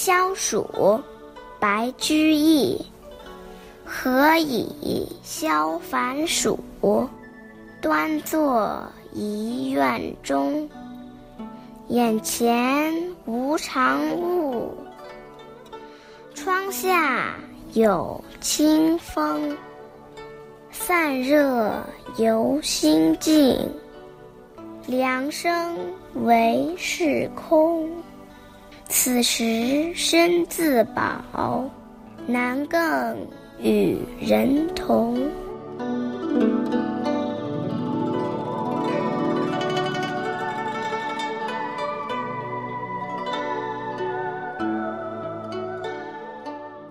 消暑，白居易。何以消烦暑？端坐一院中。眼前无长物，窗下有清风。散热由心静，凉生唯是空。此时身自保，难更与人同。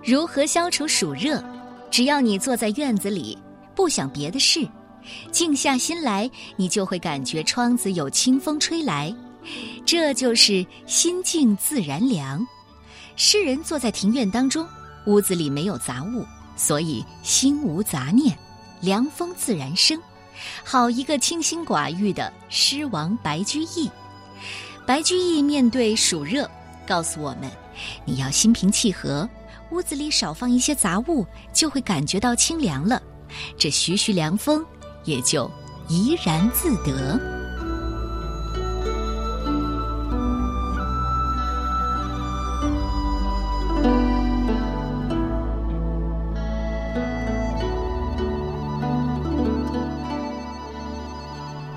如何消除暑热？只要你坐在院子里，不想别的事，静下心来，你就会感觉窗子有清风吹来，这就是心静自然凉。诗人坐在庭院当中，屋子里没有杂物，所以心无杂念，凉风自然生。好一个清心寡欲的诗王白居易！白居易面对暑热，告诉我们：你要心平气和。屋子里少放一些杂物，就会感觉到清凉了，这徐徐凉风也就怡然自得。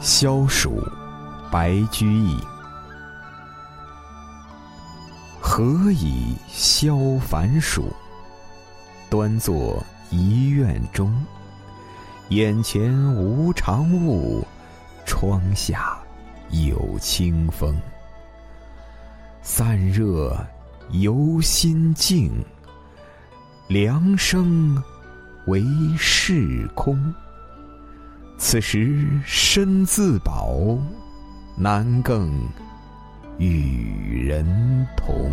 消暑，白居易。何以消烦暑？端坐一院中。眼前无长物，窗下有清风。散热由心静，凉生为是空。此时身自保，难更。与人同。